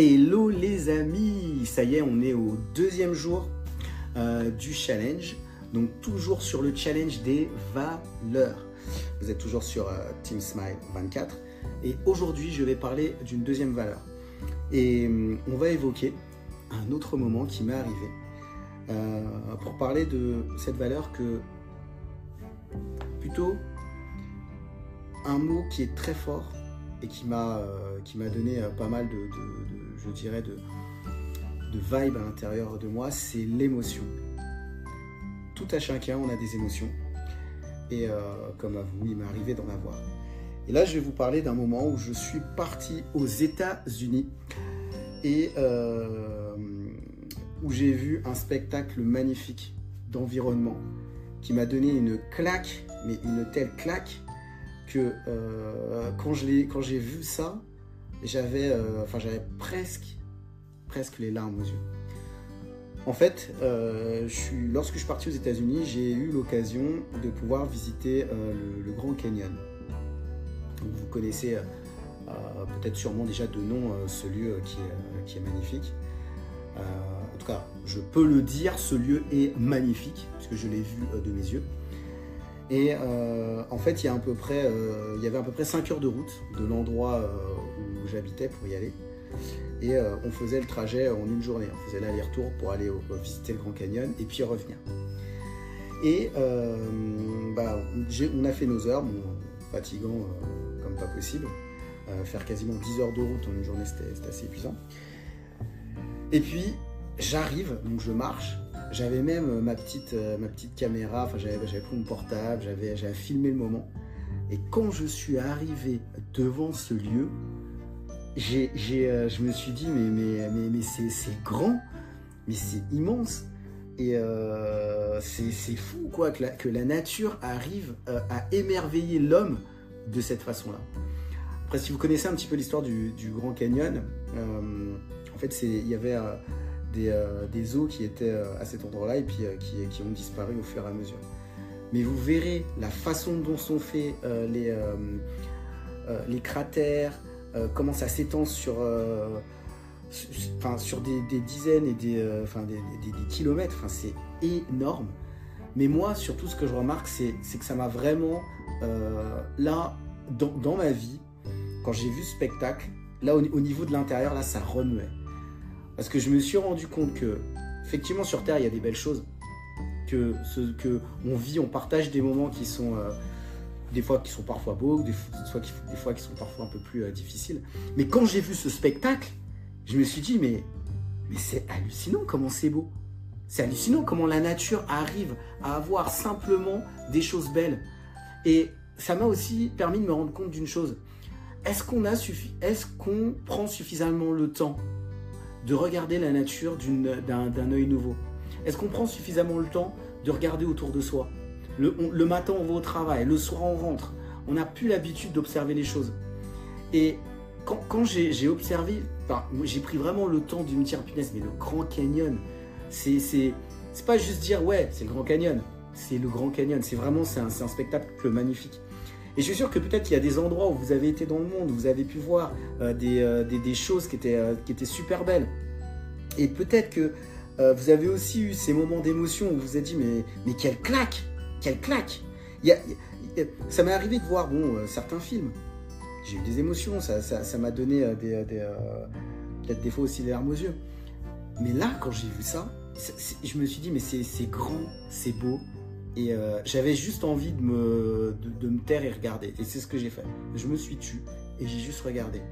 Hello les amis, ça y est, on est au deuxième jour euh, du challenge. Donc toujours sur le challenge des valeurs. Vous êtes toujours sur euh, Team Smile 24. Et aujourd'hui, je vais parler d'une deuxième valeur. Et hum, on va évoquer un autre moment qui m'est arrivé euh, pour parler de cette valeur que plutôt un mot qui est très fort et qui m'a euh, donné euh, pas mal de, de, je dirais de de vibe à l'intérieur de moi, c'est l'émotion. Tout à chacun, on a des émotions. Et euh, comme à vous, il m'est arrivé d'en avoir. Et là, je vais vous parler d'un moment où je suis parti aux États-Unis et où j'ai vu un spectacle magnifique d'environnement qui m'a donné une claque, mais une telle claque que euh, quand j'ai vu ça, j'avais euh, j'avais presque presque les larmes aux yeux. En fait, euh, lorsque je suis parti aux États-Unis, j'ai eu l'occasion de pouvoir visiter le, Grand Canyon. Vous connaissez peut-être sûrement déjà de nom ce lieu qui est, qui est magnifique. en tout cas, je peux le dire, ce lieu est magnifique, puisque je l'ai vu de mes yeux. Et euh, en fait, il y, a à peu près, euh, avait à peu près 5 heures de route de l'endroit euh, où j'habitais pour y aller. Et on faisait le trajet en une journée. On faisait l'aller-retour pour aller visiter le Grand Canyon et puis revenir. Et bah, on a fait nos heures, bon, fatigant comme pas possible. faire quasiment 10 heures de route en une journée, c'était assez épuisant. Et puis, j'arrive, donc je marche, j'avais même ma petite, euh, ma petite caméra, enfin j'avais pris mon portable, j'avais filmé le moment. Et quand je suis arrivé devant ce lieu, j'ai, euh, je me suis dit, mais, mais, mais, mais c'est grand, mais c'est immense. Et euh, c'est fou quoi que la, que la nature arrive euh, à émerveiller l'homme de cette façon-là. Après, si vous connaissez un petit peu l'histoire du, du, Grand Canyon, euh, en fait, il y avait des, euh, des, eaux qui étaient euh, à cet endroit-là et puis euh, qui, ont disparu au fur et à mesure. Mais vous verrez la façon dont sont faits les, cratères, comment ça s'étend sur, sur des, dizaines et des, des, kilomètres. C'est énorme. Mais moi, surtout, ce que je remarque, c'est que ça m'a vraiment, là, dans, dans, ma vie, quand j'ai vu ce spectacle, là, au, au niveau de l'intérieur, là, ça remuait. Parce que je me suis rendu compte que, effectivement, sur Terre, il y a des belles choses. Que, ce, on vit, on partage des moments qui sont euh, des fois qui sont parfois beaux, des, fois, qui, sont parfois un peu plus euh, difficiles. Mais quand j'ai vu ce spectacle, je me suis dit, mais, mais c'est hallucinant comment c'est beau. C'est hallucinant comment la nature arrive à avoir simplement des choses belles. Et ça m'a aussi permis de me rendre compte d'une chose. Est-ce qu'on est-ce qu'on prend suffisamment le temps de regarder la nature d'un œil nouveau Est-ce qu'on prend suffisamment le temps de regarder autour de soi? Le, matin, on va au travail, le soir, on rentre. On n'a plus l'habitude d'observer les choses. Et quand, j'ai observé, enfin, j'ai pris vraiment le temps de me mais le Grand Canyon, c'est pas juste dire, ouais, c'est le Grand Canyon. C'est le Grand Canyon. C'est vraiment, c'est un spectacle magnifique. Et je suis sûr que peut-être il y a des endroits où vous avez été dans le monde, où vous avez pu voir euh, des, euh, des, choses qui étaient, euh, qui étaient super belles. Et peut-être que vous avez aussi eu ces moments d'émotion où vous vous êtes dit mais, quelle claque Quelle claque Ça m'est arrivé de voir bon, certains films. J'ai eu des émotions, ça m'a donné des peut-être des fois aussi des larmes aux yeux. Mais là, quand j'ai vu ça, je me suis dit mais c'est grand, c'est beau, et euh, j'avais juste envie de me, de, me taire et regarder. Et c'est ce que j'ai fait. Je me suis tu et j'ai juste regardé.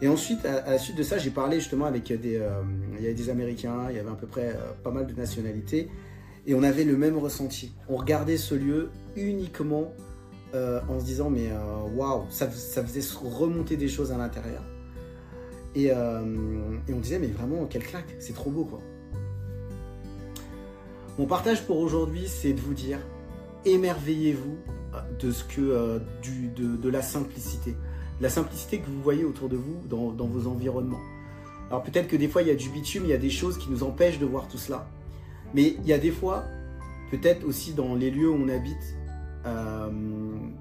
Et ensuite, à, la suite de ça, j'ai parlé justement avec des, euh, il y avait des Américains, il y avait à peu près euh, pas mal de nationalités, et on avait le même ressenti. On regardait ce lieu uniquement euh, en se disant mais waouh, wow, ça, ça, faisait remonter des choses à l'intérieur. Et, et on disait mais vraiment quelle claque, c'est trop beau quoi. Mon partage pour aujourd'hui, c'est de vous dire, émerveillez-vous de ce que euh, de, la simplicité, que vous voyez autour de vous dans, dans vos environnements. Alors peut-être que des fois il y a du bitume, il y a des choses qui nous empêchent de voir tout cela, mais il y a des fois, peut-être aussi dans les lieux où on habite, euh,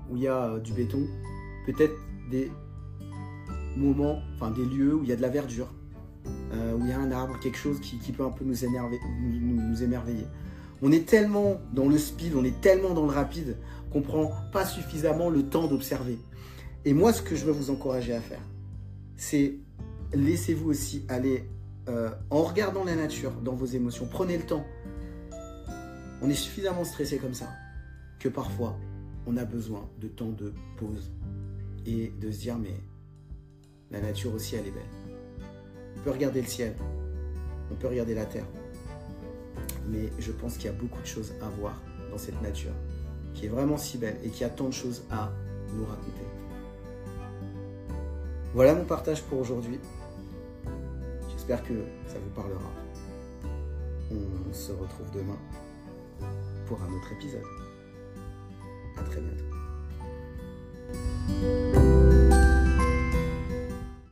où il y a du béton, peut-être des moments, enfin des lieux où il y a de la verdure, euh, où il y a un arbre, quelque chose qui, peut un peu nous, émerveiller. On est tellement dans le speed, on est tellement dans le rapide qu'on prend pas suffisamment le temps d'observer. Et moi, ce que je veux vous encourager à faire, c'est laissez-vous aussi aller euh, en regardant la nature dans vos émotions. Prenez le temps. On est suffisamment stressé comme ça que parfois on a besoin de temps de pause et de se dire mais la nature aussi elle est belle. Peut regarder le ciel, on peut regarder la terre, mais je pense qu'il y a beaucoup de choses à voir dans cette nature qui est vraiment si belle et qui a tant de choses à nous raconter. Voilà mon partage pour aujourd'hui. J'espère que ça vous parlera. On se retrouve demain pour un autre épisode. À très bientôt.